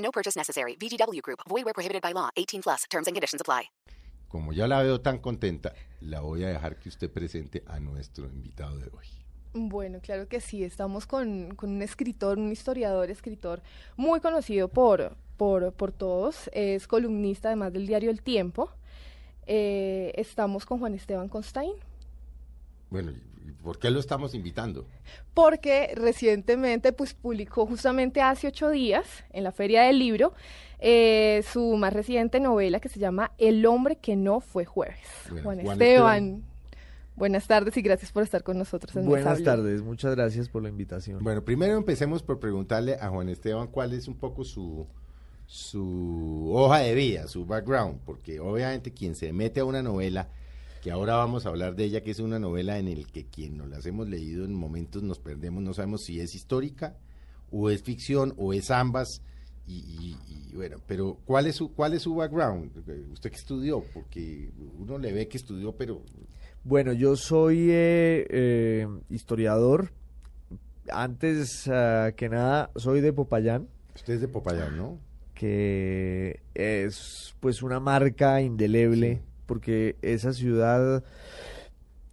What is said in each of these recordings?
No purchase necessary. VGW Group. Void where prohibited by law. 18 plus. Terms and conditions apply. Como ya la veo tan contenta, la voy a dejar que usted presente a nuestro invitado de hoy. Bueno, claro que sí. Estamos con, con un escritor, un historiador, escritor muy conocido por, por, por todos. Es columnista además del diario El Tiempo. Eh, estamos con Juan Esteban Constain. Bueno, ¿y ¿por qué lo estamos invitando? porque recientemente pues publicó justamente hace ocho días en la Feria del Libro eh, su más reciente novela que se llama El hombre que no fue jueves. Bueno, Juan, Juan Esteban, Esteban. buenas tardes y gracias por estar con nosotros. en Buenas tardes, muchas gracias por la invitación. Bueno, primero empecemos por preguntarle a Juan Esteban cuál es un poco su, su hoja de vida, su background, porque obviamente quien se mete a una novela, que ahora vamos a hablar de ella, que es una novela en el que quien nos las hemos leído en momentos nos perdemos, no sabemos si es histórica o es ficción o es ambas. Y, y- y bueno, pero ¿cuál es su cuál es su background? ¿Usted qué estudió? Porque uno le ve que estudió, pero Bueno, yo soy eh, eh, historiador. Antes ah, que nada, soy de Popayán, usted es de Popayán, ¿no? que es pues una marca indeleble, Sí. Porque esa ciudad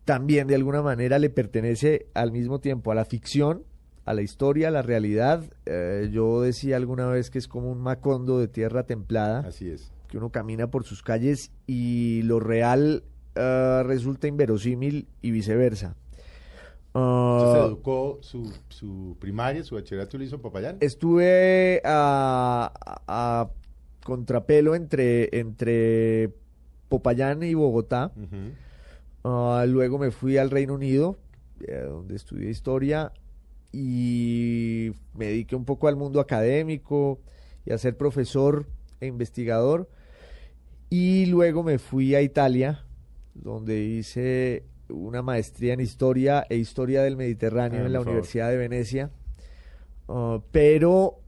también de alguna manera le pertenece al mismo tiempo a la ficción, a la historia, a la realidad. Eh, yo decía alguna vez que es como un macondo de tierra templada. Así es. que uno camina por sus calles y lo real ah, resulta inverosímil y viceversa. Ah, ¿Usted se educó su, su primaria, su bachillerato lo hizo en Popayán? estuve a, a contrapelo entre, entre Popayán y Bogotá. Ah, luego me fui al Reino Unido, eh, donde estudié historia y me dediqué un poco al mundo académico y a ser profesor e investigador. Y luego me fui a Italia, donde hice una maestría en historia e historia del Mediterráneo Ah, en la favor. Universidad de Venecia. Ah, pero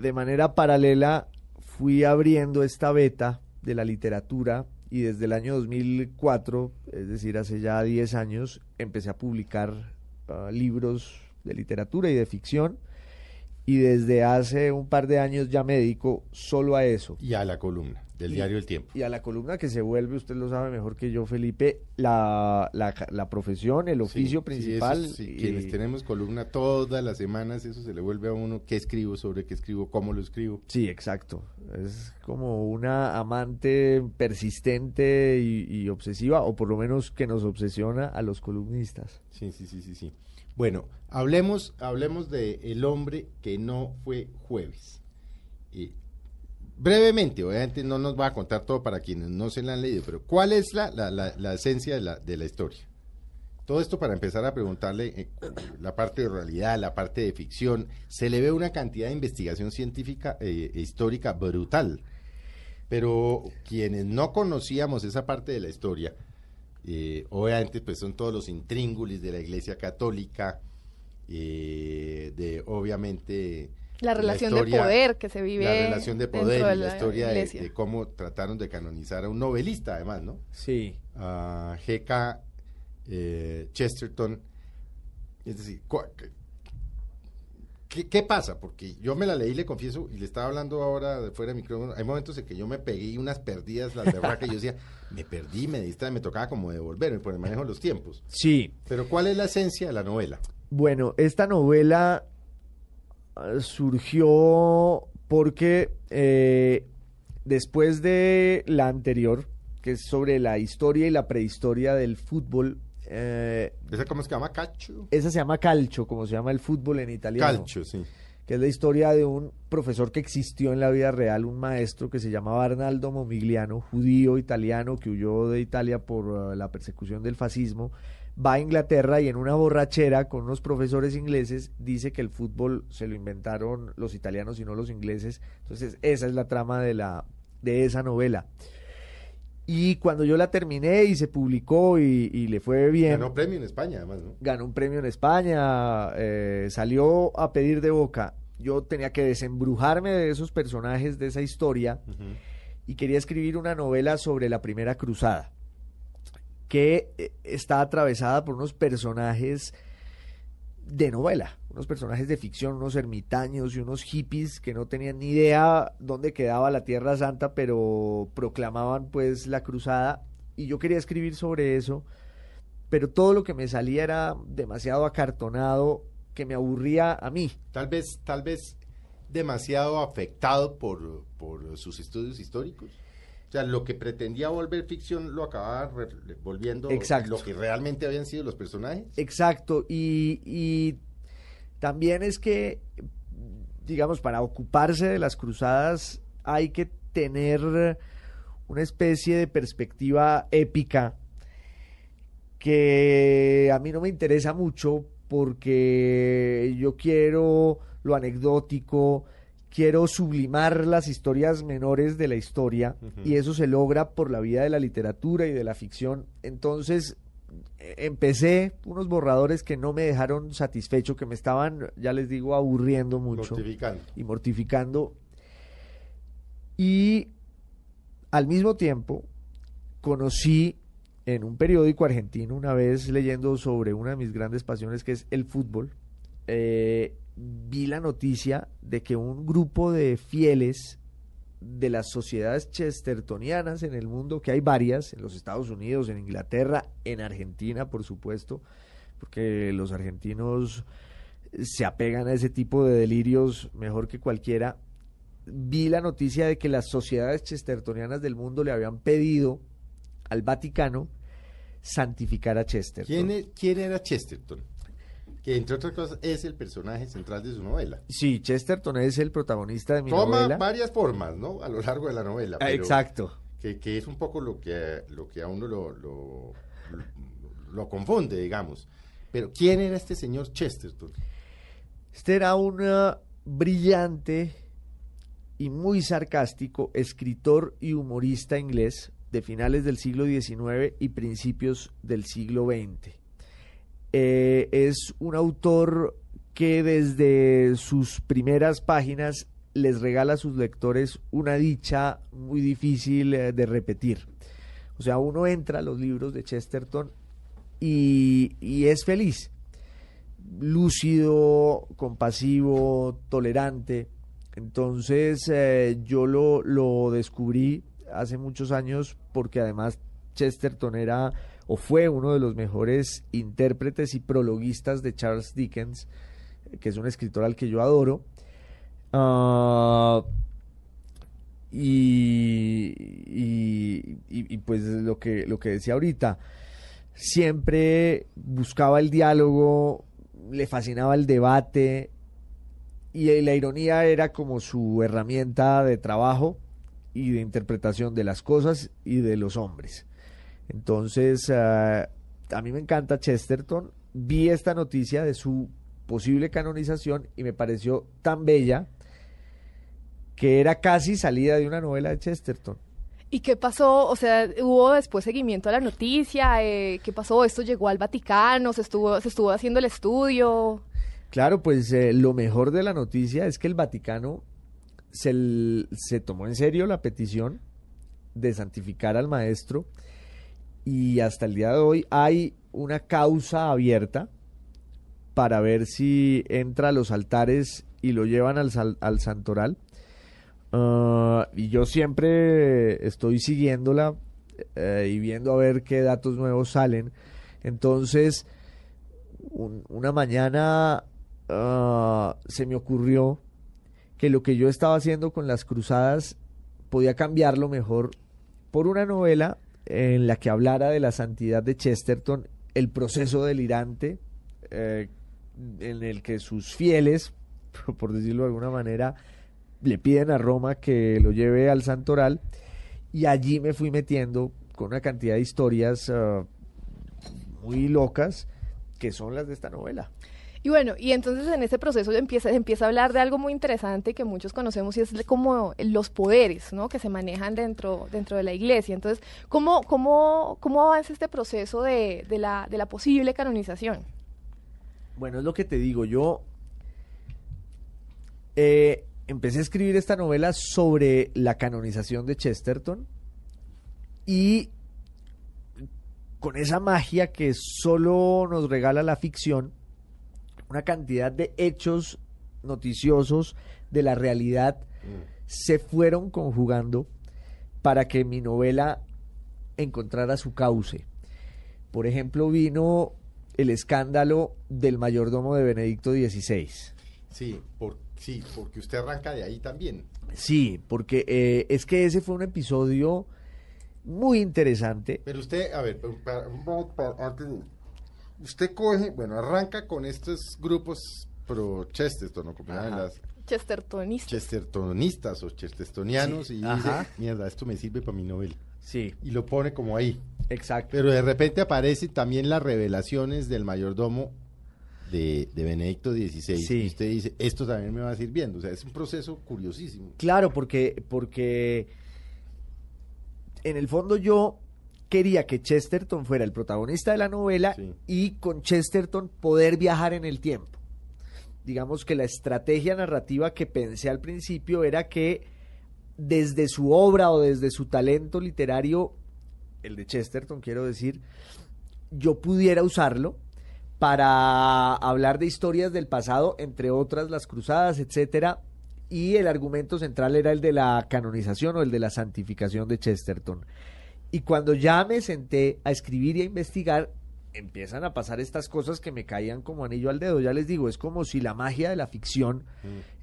de manera paralela fui abriendo esta beta de la literatura y desde el año 2004, es decir, hace ya 10 años, empecé a publicar ah, libros de literatura y de ficción y desde hace un par de años ya me dedico solo a eso. Y a la columna del Y- diario El Tiempo. Y a la columna que se vuelve, usted lo sabe mejor que yo, Felipe, la, la, la profesión, el oficio Sí, principal. sí, eso sí, y- quienes tenemos columna todas las semanas, eso se le vuelve a uno qué escribo, sobre qué escribo, cómo lo escribo. Sí, exacto. Es como una amante persistente y, y obsesiva, o por lo menos que nos obsesiona a los columnistas. Sí, sí, sí, sí, sí. Bueno, hablemos, hablemos de El hombre que no fue jueves. Eh, brevemente, obviamente no nos va a contar todo para quienes no se la han leído, pero ¿cuál es la, la, la, esencia de la, de la historia? Todo esto para empezar a preguntarle eh, la parte de realidad, la parte de ficción. Se le ve una cantidad de investigación científica eh, histórica brutal. Pero quienes no conocíamos esa parte de la historia, eh, obviamente pues son todos los intríngulis de la Iglesia Católica, eh, de obviamente La relación de historia- poder que se vive la relación de poder de y la la historia de, iglesia. de cómo trataron de canonizar a un novelista además, ¿no? Sí. a G.K. eh, Chesterton. Es decir, ¿qué, qué pasa? Porque yo me la leí, le confieso, y le estaba hablando ahora de fuera de micrófono. Hay momentos en que yo me pegué unas perdidas, las de que yo decía, me perdí, me distraje, me tocaba como devolverme por el manejo de los tiempos. Sí. Pero ¿cuál es la esencia de la novela? Bueno, esta novela ah, surgió porque eh, después de la anterior, que es sobre la historia y la prehistoria del fútbol, eh, ¿Esa cómo se llama? Cacho. esa se llama calcio, como se llama el fútbol en italiano. Calcio, sí. que es la historia de un profesor que existió en la vida real, un maestro que se llamaba Arnaldo Momigliano, judío italiano que huyó de Italia por uh, la persecución del fascismo, va a Inglaterra y en una borrachera con unos profesores ingleses dice que el fútbol se lo inventaron los italianos y no los ingleses. Entonces esa es la trama de, la, de esa novela. Y cuando yo la terminé y se publicó y, y le fue bien, Ganó premio en España, además, ¿no? ganó un premio en España, eh, salió a pedir de boca. Yo tenía que desembrujarme de esos personajes, de esa historia, y quería escribir una novela sobre la primera cruzada, que eh, está atravesada por unos personajes de novela, unos personajes de ficción, unos ermitaños y unos hippies que no tenían ni idea dónde quedaba la Tierra Santa, pero proclamaban pues la cruzada y yo quería escribir sobre eso, pero todo lo que me salía era demasiado acartonado que me aburría a mí. Tal vez, tal vez demasiado afectado por, por sus estudios históricos. O sea, lo que pretendía volver ficción lo acababa volviendo Exacto. lo que realmente habían sido los personajes. Exacto, y, y también es que, digamos, para ocuparse de las cruzadas hay que tener una especie de perspectiva épica que a mí no me interesa mucho porque yo quiero lo anecdótico, quiero sublimar las historias menores de la historia y eso se logra por la vía de la literatura y de la ficción. Entonces, eh, empecé unos borradores que no me dejaron satisfecho, que me estaban, ya les digo, aburriendo mucho Mortificando. y mortificando. Y al mismo tiempo conocí en un periódico argentino una vez leyendo sobre una de mis grandes pasiones que es el fútbol, eh, vi la noticia de que un grupo de fieles de las sociedades chestertonianas en el mundo, que hay varias, en los Estados Unidos, en Inglaterra, en Argentina, por supuesto, porque los argentinos se apegan a ese tipo de delirios mejor que cualquiera. Vi la noticia de que las sociedades chestertonianas del mundo le habían pedido al Vaticano santificar a Chesterton. ¿Quién, e- quién era Chesterton? Que entre otras cosas es el personaje central de su novela. Sí, Chesterton es el protagonista de mi Toma novela. varias formas, ¿no? A lo largo de la novela. Ah, pero Exacto. Que, que es un poco lo que, lo que a uno lo, lo, lo confunde, digamos. Pero ¿quién era este señor Chesterton? Este era un ah, brillante y muy sarcástico escritor y humorista inglés de finales del siglo XIX y principios del siglo XX. Eh, es un autor que desde sus primeras páginas les regala a sus lectores una dicha muy difícil eh, de repetir. O sea, uno entra a los libros de Chesterton y, es feliz lúcido, compasivo, tolerante. Entonces eh, yo lo, lo descubrí hace muchos años porque además Chesterton era o fue uno de los mejores intérpretes y prologuistas de Charles Dickens, eh, que es un escritor al que yo adoro. Y, y- y- y, pues lo que, lo que decía ahorita, siempre buscaba el diálogo, le fascinaba el debate y la ironía era como su herramienta de trabajo y de interpretación de las cosas y de los hombres. Entonces, ah, a mí me encanta Chesterton. Vi esta noticia de su posible canonización y me pareció tan bella que era casi salida de una novela de Chesterton. ¿Y qué pasó? O sea, ¿hubo después seguimiento a la noticia? Eh, ¿Qué pasó? ¿Esto llegó al Vaticano? ¿Se estuvo, se estuvo haciendo el estudio? Claro, pues eh, lo mejor de la noticia es que el Vaticano se tomó en serio la petición de santificar al maestro y hasta el día de hoy hay una causa abierta para ver si entra a los altares y lo llevan al, al santoral. Ah, y yo siempre estoy siguiéndola eh, y viendo a ver qué datos nuevos salen. Entonces, un- una mañana ah, se me ocurrió que lo que yo estaba haciendo con las cruzadas podía cambiarlo mejor por una novela en la que hablara de la santidad de Chesterton, el proceso delirante eh, en el que sus fieles, por decirlo de alguna manera, le piden a Roma que lo lleve al santoral y allí me fui metiendo con una cantidad de historias ah, muy locas, que son las de esta novela. Y bueno, y entonces en ese proceso empieza, empieza a hablar de algo muy interesante que muchos conocemos y es como los poderes, ¿no? Que se manejan dentro, dentro de la iglesia. Entonces, ¿cómo, cómo, cómo avanza este proceso de, de, la, de la posible canonización? Bueno, es lo que te digo, yo eh, empecé a escribir esta novela sobre la canonización de Chesterton y con esa magia que solo nos regala la ficción, una cantidad de hechos noticiosos de la realidad se fueron conjugando para que mi novela encontrara su cauce. Por ejemplo, vino el escándalo del mayordomo de Benedicto XVI. Sí, por, sí, porque usted arranca de ahí también. Sí, porque eh, es que ese fue un episodio muy interesante. Pero usted, a ver, para- para- antes de- usted coge, bueno, arranca con estos grupos pro Chesterton, ¿no? Como las Chestertonista. chestertonistas o chestertonianos, Sí, y ajá. dice, mierda, esto me sirve para mi novela. Sí, Y lo pone como ahí. exacto. Pero de repente aparecen también las revelaciones del mayordomo de, de Benedicto XVI. Sí. Y usted dice, esto también me va sirviendo. O sea, es un proceso curiosísimo. Claro, porque, porque en el fondo yo quería que Chesterton fuera el protagonista de la novela Sí. y con Chesterton poder viajar en el tiempo. Digamos que la estrategia narrativa que pensé al principio era que desde su obra o desde su talento literario, el de Chesterton quiero decir, yo pudiera usarlo para hablar de historias del pasado, entre otras las cruzadas, etcétera, y el argumento central era el de la canonización o el de la santificación de Chesterton. Y cuando ya me senté a escribir y a investigar, empiezan a pasar estas cosas que me caían como anillo al dedo. Ya les digo, es como si la magia de la ficción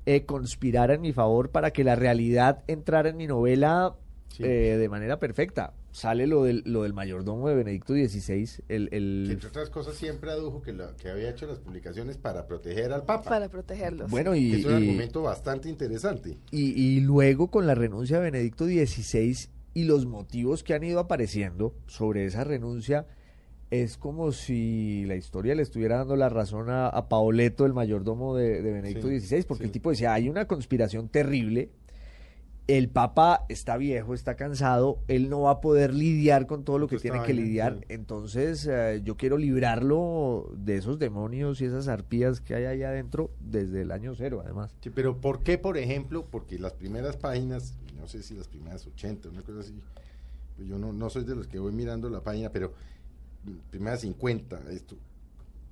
eh, conspirara en mi favor para que la realidad entrara en mi novela Sí. eh, de manera perfecta. Sale lo del, lo del mayordomo de Benedicto XVI, el, Que el- entre otras cosas siempre adujo que, la- que había hecho las publicaciones para proteger al Papa. Para protegerlos. bueno que y, es un y- argumento bastante interesante. y, y luego con la renuncia de Benedicto XVI y los motivos que han ido apareciendo sobre esa renuncia, es como si la historia le estuviera dando la razón a, a Paoleto, el mayordomo de, de Benedicto Sí, XVI, porque sí. el tipo decía, hay una conspiración terrible, el Papa está viejo, está cansado, él no va a poder lidiar con todo lo que tiene que lidiar, entonces eh, yo quiero librarlo de esos demonios y esas arpías que hay allá adentro desde el año cero, además. Sí, pero ¿por qué, por ejemplo? Porque las primeras páginas, no sé si las primeras 80, una cosa así, pues yo no, no soy de los que voy mirando la página, pero primeras 50, esto.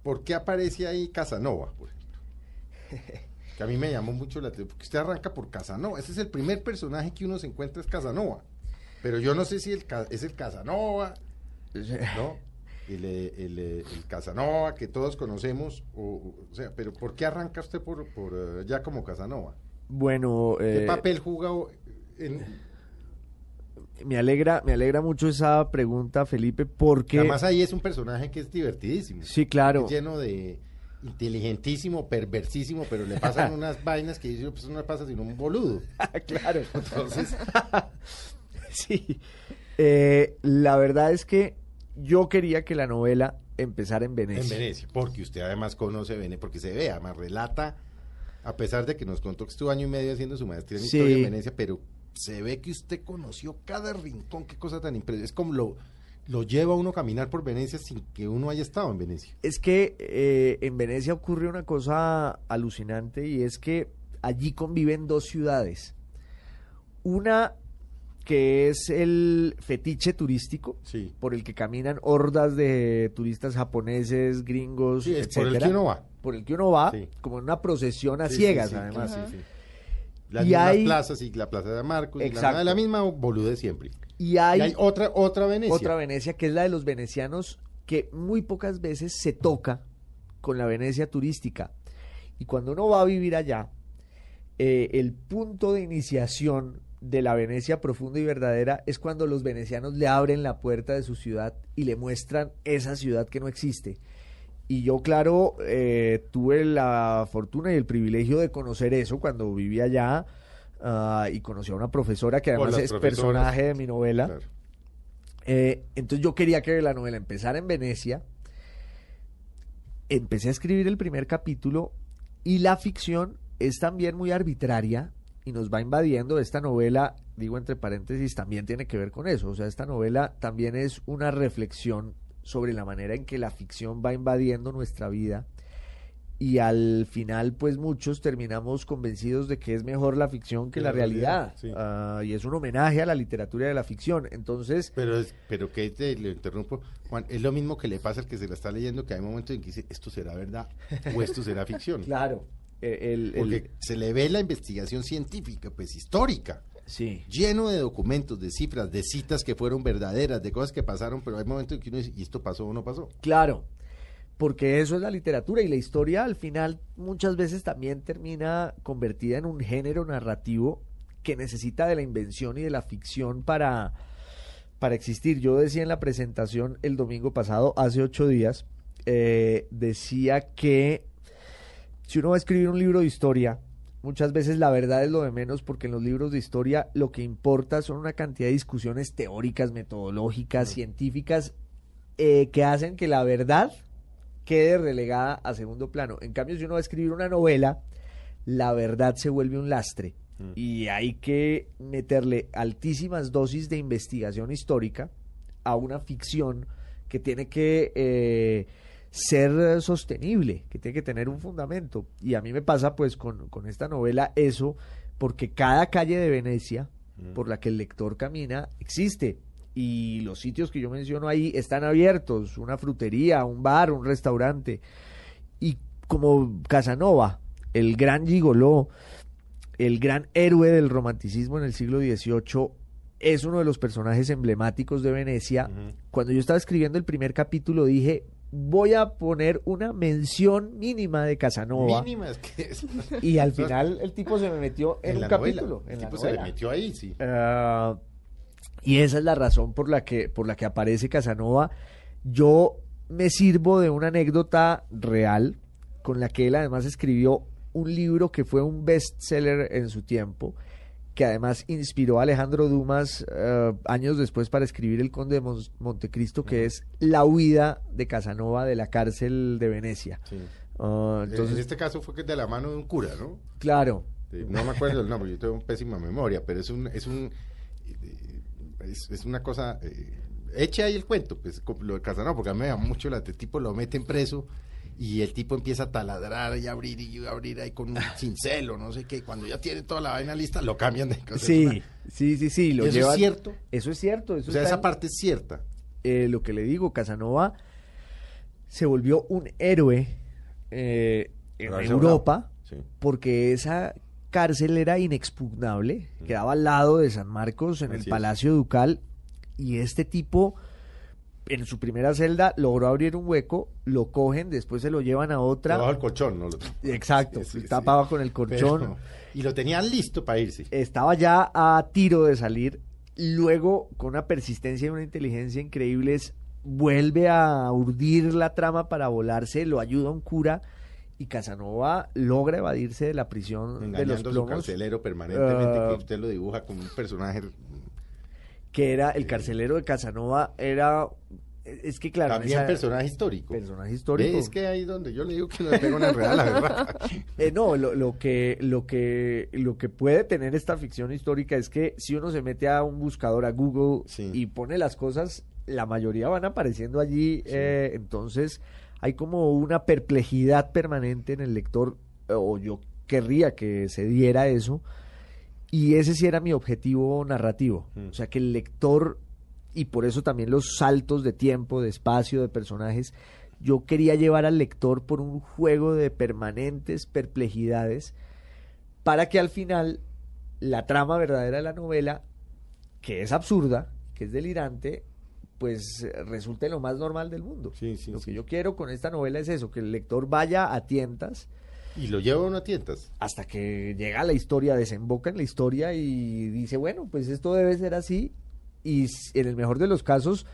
¿Por qué aparece ahí Casanova, por ejemplo? Que a mí me llamó mucho la atención, porque usted arranca por Casanova, ese es el primer personaje que uno se encuentra es Casanova, pero yo no sé si el, es el Casanova, ¿no? El, eh, el, eh, el Casanova que todos conocemos, o, sea, pero ¿por qué arranca usted por, por eh, ya como Casanova? Bueno, ¿Qué eh, papel juega o- en, me alegra, me alegra mucho esa pregunta, Felipe, porque Además ahí es un personaje que es divertidísimo. sí, claro, Es lleno de inteligentísimo, perversísimo, pero le pasan unas vainas que dice, pues no le pasa sino un boludo. claro. Entonces, Sí. Eh, la verdad es que yo quería que la novela empezara en Venecia. en Venecia, porque usted además conoce Venecia, porque se ve, además relata, a pesar de que nos contó que estuvo año y medio haciendo su maestría en Sí. historia en Venecia, pero se ve que usted conoció cada rincón, qué cosa tan impresionante. Es como lo, lo lleva a uno a caminar por Venecia sin que uno haya estado en Venecia. Es que eh, en Venecia ocurre una cosa alucinante y es que allí conviven dos ciudades. Una que es el fetiche turístico, Sí. por el que caminan hordas de turistas japoneses, gringos, Sí, es por el etcétera. que uno va. Por el que uno va, Sí. como en una procesión a ciegas, además. sí, sí. Las Y mismas hay- plazas y la plaza de Marcos, y la, misma bolude siempre. Y hay, y hay otra, otra Venecia. otra Venecia que es la de los venecianos que muy pocas veces se toca con la Venecia turística. Y cuando uno va a vivir allá, eh, el punto de iniciación de la Venecia profunda y verdadera es cuando los venecianos le abren la puerta de su ciudad y le muestran esa ciudad que no existe. Y yo, claro, eh, tuve la fortuna y el privilegio de conocer eso cuando vivía allá ah, y conocí a una profesora que además es personaje de mi novela. Claro. Eh, entonces yo quería que la novela empezara en Venecia empecé a escribir el primer capítulo y la ficción es también muy arbitraria y nos va invadiendo. Esta novela, digo entre paréntesis, también tiene que ver con eso. O sea, esta novela también es una reflexión sobre la manera en que la ficción va invadiendo nuestra vida y al final pues muchos terminamos convencidos de que es mejor la ficción que la, realidad, sí. Ah, y es un homenaje a la literatura de la ficción entonces Pero, es- pero que te lo interrumpo, Juan, es lo mismo que le pasa al que se la está leyendo, que hay momentos en que dice, esto será verdad o esto será ficción. claro eh, el, el- Porque se le ve la investigación científica, pues histórica, sí lleno de documentos, de cifras, de citas que fueron verdaderas, de cosas que pasaron, pero hay momentos en que uno dice, ¿y esto pasó o no pasó? Claro, porque eso es la literatura y la historia al final muchas veces también termina convertida en un género narrativo que necesita de la invención y de la ficción para, para existir. Yo decía en la presentación el domingo pasado, hace ocho días, eh, decía que si uno va a escribir un libro de historia, muchas veces la verdad es lo de menos porque en los libros de historia lo que importa son una cantidad de discusiones teóricas, metodológicas, científicas, eh, que hacen que la verdad quede relegada a segundo plano. En cambio, si uno va a escribir una novela, la verdad se vuelve un lastre y hay que meterle altísimas dosis de investigación histórica a una ficción que tiene que eh, ser sostenible, que tiene que tener un fundamento. Y a mí me pasa pues con, con esta novela eso, porque cada calle de Venecia por la que el lector camina existe. Y los sitios que yo menciono ahí están abiertos, una frutería, un bar, un restaurante. Y como Casanova, el gran gigoló, el gran héroe del romanticismo en el siglo XVIII, es uno de los personajes emblemáticos de Venecia. Cuando yo estaba escribiendo el primer capítulo dije, voy a poner una mención mínima de Casanova. Mínima es que es- Y al final el tipo se me metió en, un la novela. capítulo. El en la tipo se novela. metió ahí, sí. Ah, y esa es la razón por la que por la que aparece Casanova. Yo me sirvo de una anécdota real con la que él además escribió un libro que fue un bestseller en su tiempo, que además inspiró a Alejandro Dumas eh, años después para escribir El Conde de Mon- Montecristo, que es La huida de Casanova de la cárcel de Venecia. sí. Ah, Entonces, en este caso fue que de la mano de un cura, ¿no? claro, No me acuerdo el nombre, yo tengo pésima memoria, pero es un, es un, es, es una cosa, eh, eche ahí el cuento, pues lo de Casanova, porque a mí me da mucho la el tipo lo meten preso y el tipo empieza a taladrar y abrir y abrir ahí con un cincel o no sé qué, cuando ya tiene toda la vaina lista, lo cambian de casa. sí, sí, sí, sí, lo ¿Eso llevan- es cierto? Eso es cierto. Eso O sea, esa en- parte es cierta. eh, lo que le digo, Casanova se volvió un héroe eh, en Europa Sí. porque esa cárcel era inexpugnable, quedaba al lado de San Marcos en Así el es. Palacio Ducal y este tipo en su primera celda logró abrir un hueco, lo cogen, después se lo llevan a otra. Debajo del colchón, ¿no? Exacto, Sí, sí, tapaba sí. con el colchón. Pero- y lo tenían listo para irse. estaba ya a tiro de salir. Luego, con una persistencia y una inteligencia increíbles, vuelve a urdir la trama para volarse, lo ayuda un cura y Casanova logra evadirse de la prisión de los engañando a su plomos, carcelero permanentemente, Ah. que usted lo dibuja como un personaje que era el carcelero de Casanova, era... Es que claro, también esa- personaje histórico. personaje histórico. Es que ahí donde yo le digo que no le pego una real, la verdad. Eh, no, lo, lo que, lo, que, lo que puede tener esta ficción histórica es que si uno se mete a un buscador, a Google, Sí. y pone las cosas, la mayoría van apareciendo allí. eh, entonces hay como una perplejidad permanente en el lector, eh, o yo querría que se diera eso. Y ese sí era mi objetivo narrativo. Mm. O sea, que el lector, y por eso también los saltos de tiempo, de espacio, de personajes, yo quería llevar al lector por un juego de permanentes perplejidades para que al final la trama verdadera de la novela, que es absurda, que es delirante, pues resulte lo más normal del mundo. Sí, sí, lo sí. que yo quiero con esta novela es eso, que el lector vaya a tientas Y lo lleva uno a tientas. hasta que llega la historia, desemboca en la historia y dice, bueno, pues esto debe ser así y en el mejor de los casos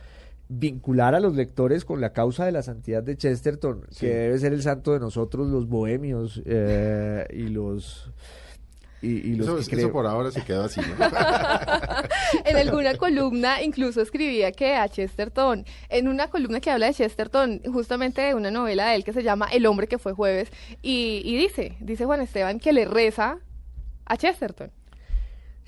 vincular a los lectores con la causa de la santidad de Chesterton, Sí. que debe ser el santo de nosotros los bohemios eh, y los Y, y los Eso, que eso por ahora se quedó así, ¿no? En alguna columna incluso escribía que a Chesterton, en una columna que habla de Chesterton, justamente de una novela de él que se llama El hombre que fue jueves, y, y dice, dice Juan Esteban que le reza a Chesterton.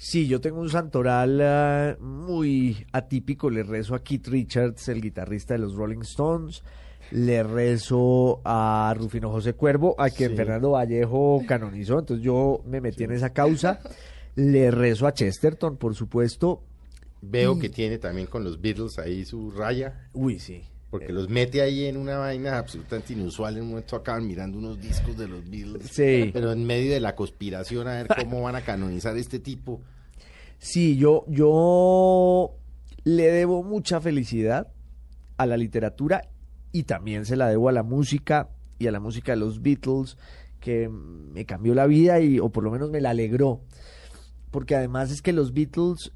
Sí, yo tengo un santoral ah, muy atípico. Le rezo a Keith Richards, el guitarrista de los Rolling Stones. Le rezo a Rufino José Cuervo, a quien Sí. Fernando Vallejo canonizó. Entonces yo me metí en esa causa. Le rezo a Chesterton, por supuesto. Veo que tiene también con los Beatles ahí su raya, Uy, sí. porque los mete ahí en una vaina absolutamente inusual. En un momento acaban mirando unos discos de los Beatles. Sí. Pero en medio de la conspiración a ver cómo van a canonizar este tipo. Sí, yo, yo le debo mucha felicidad a la literatura y también se la debo a la música y a la música de los Beatles que me cambió la vida y o por lo menos me la alegró porque además es que los Beatles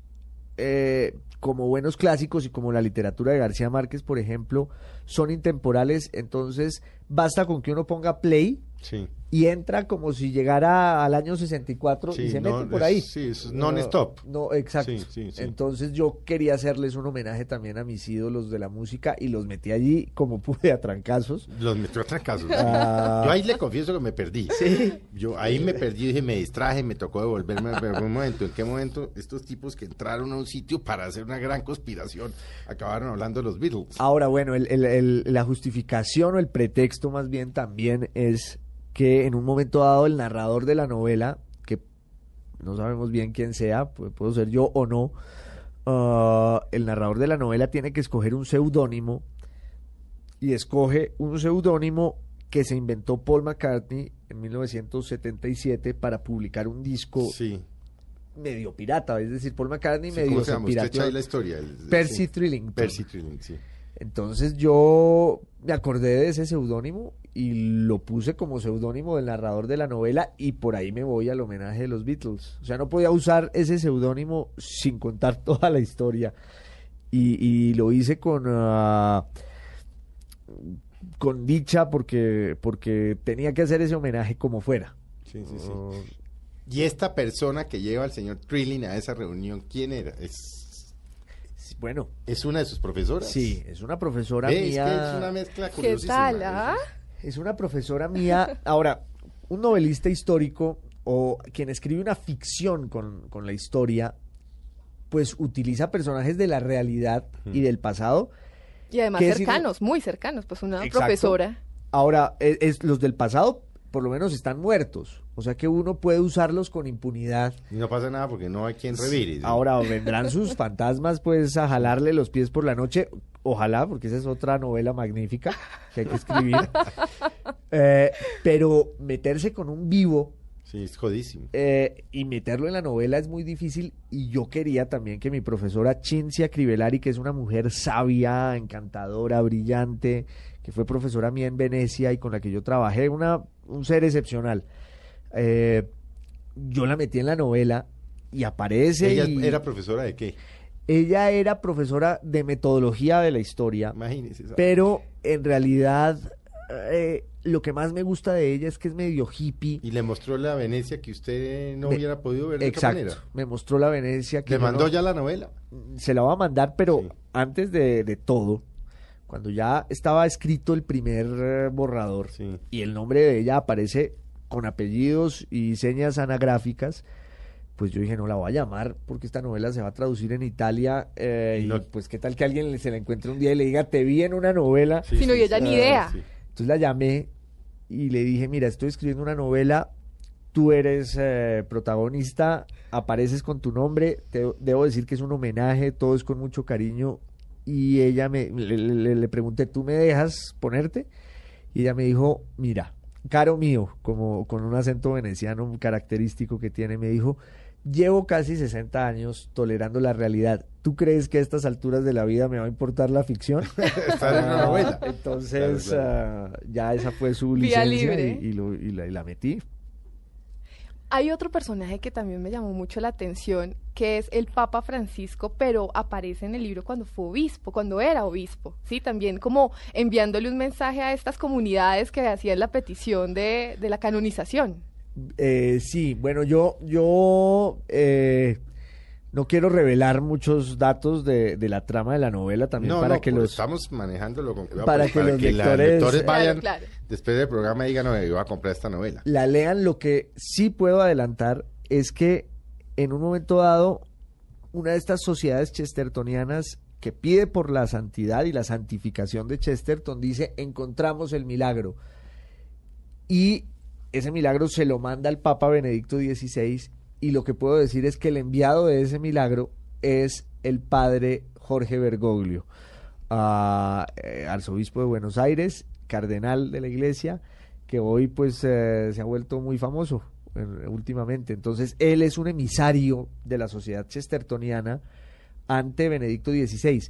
eh, como buenos clásicos y como la literatura de García Márquez por ejemplo son intemporales entonces basta con que uno ponga play Sí. Y entra como si llegara al año 64 y Sí, se no, mete por es- ahí. sí, es non-stop. No, exacto. Sí, sí, sí. Entonces yo quería hacerles un homenaje también a mis ídolos de la música y los metí allí como pude a trancazos. Los metió a trancazos. sí. Ah. Yo ahí le confieso que me perdí. Yo ahí me perdí, dije, me distraje, me tocó devolverme. Pero un momento, ¿en qué momento estos tipos que entraron a un sitio para hacer una gran conspiración acabaron hablando de los Beatles? Ahora, bueno, el- el- el- la justificación o el pretexto más bien también es que en un momento dado el narrador de la novela, que no sabemos bien quién sea, pu- puedo ser yo o no, ah, el narrador de la novela tiene que escoger un seudónimo y escoge un seudónimo que se inventó Paul McCartney en 1977 para publicar un disco Sí. medio pirata, es decir, Paul McCartney Sí, medio ¿Cómo se? Usted ahí la historia. el- Percy sí. Trilling. Percy Trilling, sí. Entonces yo me acordé de ese seudónimo y lo puse como seudónimo del narrador de la novela y por ahí me voy al homenaje de los Beatles. O sea, no podía usar ese seudónimo sin contar toda la historia. Y, y lo hice con, ah, con dicha porque, porque tenía que hacer ese homenaje como fuera. Sí, sí, sí. Ah, Y esta persona que lleva al señor Trilling a esa reunión, ¿quién era? ¿Es, bueno, es una de sus profesoras? sí, es una profesora mía. que es una mezcla ¿Qué tal, ah? Es una profesora mía. Ahora, un novelista histórico o quien escribe una ficción con, con la historia, pues utiliza personajes de la realidad y del pasado. Y además ¿Qué es cercanos, muy cercanos, pues una Exacto. profesora. Ahora, es, es- los del pasado por lo menos están muertos. O sea que uno puede usarlos con impunidad. Y no pasa nada porque no hay quien revire. ¿sí? Ahora vendrán sus fantasmas pues a jalarle los pies por la noche. Ojalá, porque esa es otra novela magnífica que hay que escribir. Eh, pero meterse con un vivo Sí, es jodísimo. eh, y meterlo en la novela es muy difícil y yo quería también que mi profesora Cinzia Cribellari, que es una mujer sabia, encantadora, brillante, que fue profesora mía en Venecia y con la que yo trabajé, una, un ser excepcional, eh, yo la metí en la novela y aparece ¿Ella y era profesora de qué? ella era profesora de metodología de la historia, Imagínese. pero en realidad eh, lo que más me gusta de ella es que es medio hippie. Y le mostró la Venecia que usted no Me- hubiera podido ver de otra Exacto. manera. Me mostró la Venecia que ¿Le mandó no- ya la novela? se la va a mandar, pero Sí. antes de, de todo, cuando ya estaba escrito el primer eh, borrador Sí. y el nombre de ella aparece con apellidos y señas anagráficas, pues yo dije, no la voy a llamar porque esta novela se va a traducir en Italia eh, Y pues qué tal que alguien se la encuentre un día y le diga, te vi en una novela. Sí, Si no, sí, y ella sí. ni idea. sí. Entonces la llamé y le dije, mira, estoy escribiendo una novela, tú eres eh, protagonista, apareces con tu nombre, te, debo decir que es un homenaje, todo es con mucho cariño. Y ella me, le, le- le pregunté, ¿tú me dejas ponerte? Y ella me dijo, mira, caro mío, como con un acento veneciano característico que tiene, me dijo, llevo casi 60 años tolerando la realidad. ¿Tú crees que a estas alturas de la vida me va a importar la ficción? Está en una Ah. Entonces, Claro, ah, ya esa fue su licencia libre. y, y lo- y la, y la metí. Hay otro personaje que también me llamó mucho la atención, que es el Papa Francisco, pero aparece en el libro cuando fue obispo, cuando era obispo, ¿sí? También como enviándole un mensaje a estas comunidades que hacían la petición de, la canonización. Eh, sí, bueno, yo, yo eh, no quiero revelar muchos datos de, de la trama de la novela también No, para no, que pero los estamos manejándolo con cuidado, para pues, que los la- lectores- lectores Claro, vayan claro. después del programa y digan, no, yo voy a comprar esta novela. la lean. Lo que sí puedo adelantar es que en un momento dado, una de estas sociedades chestertonianas que pide por la santidad y la santificación de Chesterton dice, encontramos el milagro. Y ese milagro se lo manda al Papa Benedicto XVI y lo que puedo decir es que el enviado de ese milagro es el padre Jorge Bergoglio, ah, eh, arzobispo de Buenos Aires, cardenal de la iglesia, que hoy pues eh, se ha vuelto muy famoso eh, últimamente. Entonces él es un emisario de la sociedad chestertoniana ante Benedicto XVI.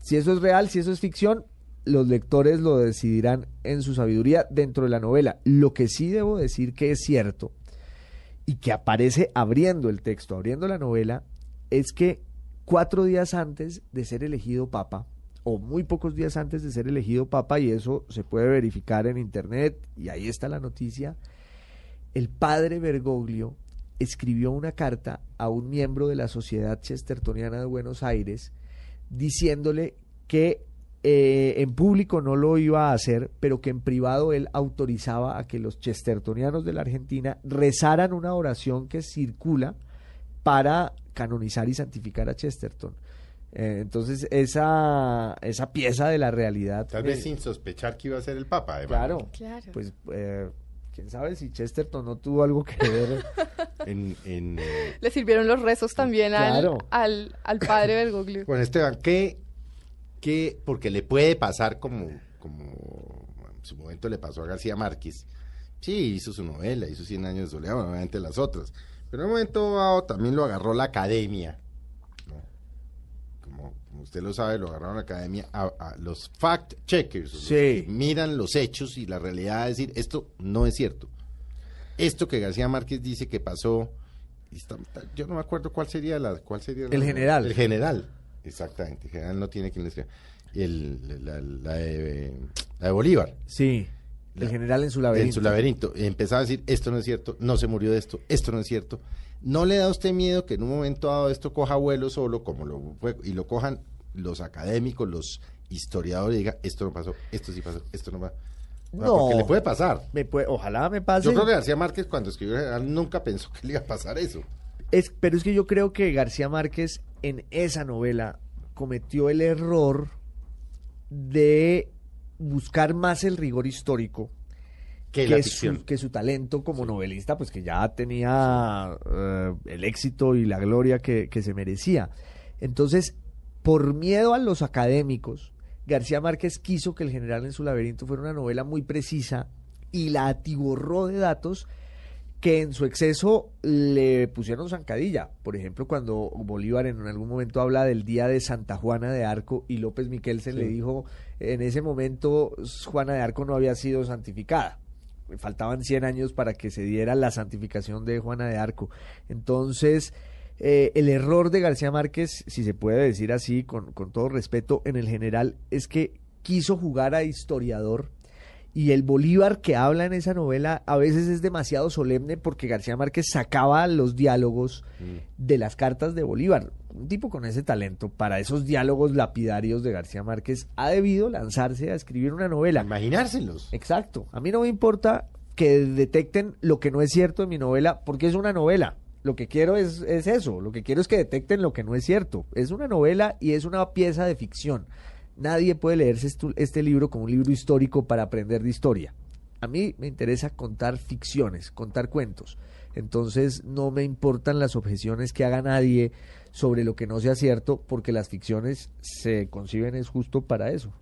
Si eso es real, si eso es ficción, los lectores lo decidirán en su sabiduría dentro de la novela. Lo que sí debo decir que es cierto y que aparece abriendo el texto, abriendo la novela, es que cuatro días antes de ser elegido papa, o muy pocos días antes de ser elegido papa, y eso se puede verificar en internet, y ahí está la noticia, el padre Bergoglio escribió una carta a un miembro de la Sociedad Chestertoniana de Buenos Aires diciéndole que eh, en público no lo iba a hacer, pero que en privado él autorizaba a que los chestertonianos de la Argentina rezaran una oración que circula para canonizar y santificar a Chesterton. Eh, entonces, esa, esa pieza de la realidad. Tal eh, vez sin sospechar que iba a ser el Papa, además. Claro, Claro. pues eh, quién sabe si Chesterton no tuvo algo que ver. En, en, eh, Le sirvieron los rezos también al- al, al, padre Bergoglio. Bueno, Esteban, ¿qué, qué, porque le puede pasar como, como en su momento le pasó a García Márquez? Sí, hizo su novela, hizo 100 años de soledad, obviamente las otras. Pero en un momento dado también lo agarró la academia. ¿no? Como, como usted lo sabe, lo agarraron la academia a, a los fact-checkers. los Sí. que miran los hechos y la realidad, es decir, esto no es cierto. Esto que García Márquez dice que pasó, yo no me acuerdo cuál sería la... Cuál sería la- El general. El general, exactamente. El general no tiene quien le escriba. El, la, la de, la de Bolívar, Sí, el general en su laberinto. en su laberinto. Empezaba a decir, esto no es cierto, no se murió de esto, esto no es cierto. ¿No le da a usted miedo que en un momento dado esto coja vuelo solo, como lo fue, y lo cojan los académicos, los historiadores, y diga, esto no pasó, esto sí pasó, esto no pasó? No. Porque le puede pasar. Me puede- ojalá me pase. Yo creo que García Márquez cuando escribió el general nunca pensó que le iba a pasar eso. Es, pero es que yo creo que García Márquez en esa novela cometió el error de buscar más el rigor histórico Que su, que su talento como novelista, pues que ya tenía eh, el éxito y la gloria que, que se merecía. Entonces, por miedo a los académicos, García Márquez quiso que El General en su laberinto fuera una novela muy precisa y la atiborró de datos que en su exceso le pusieron zancadilla. Por ejemplo, cuando Bolívar en algún momento habla del día de Santa Juana de Arco y López Miquelsen le dijo, en ese momento Juana de Arco no había sido santificada. Faltaban 100 años para que se diera la santificación de Juana de Arco. Entonces, eh, el error de García Márquez, si se puede decir así, con, con todo respeto, en el general, es que quiso jugar a historiador y el Bolívar que habla en esa novela a veces es demasiado solemne porque García Márquez sacaba los diálogos de las cartas de Bolívar. Un tipo con ese talento para esos diálogos lapidarios de García Márquez ha debido lanzarse a escribir una novela. Imaginárselos. Exacto. A mí no me importa que detecten lo que no es cierto en mi novela porque es una novela. Lo que quiero es, es eso. Lo que quiero es que detecten lo que no es cierto. Es una novela y es una pieza de ficción. Nadie puede leerse este libro como un libro histórico para aprender de historia. A mí me interesa contar ficciones, contar cuentos. Entonces no me importan las objeciones que haga nadie sobre lo que no sea cierto, porque las ficciones se conciben es justo para eso.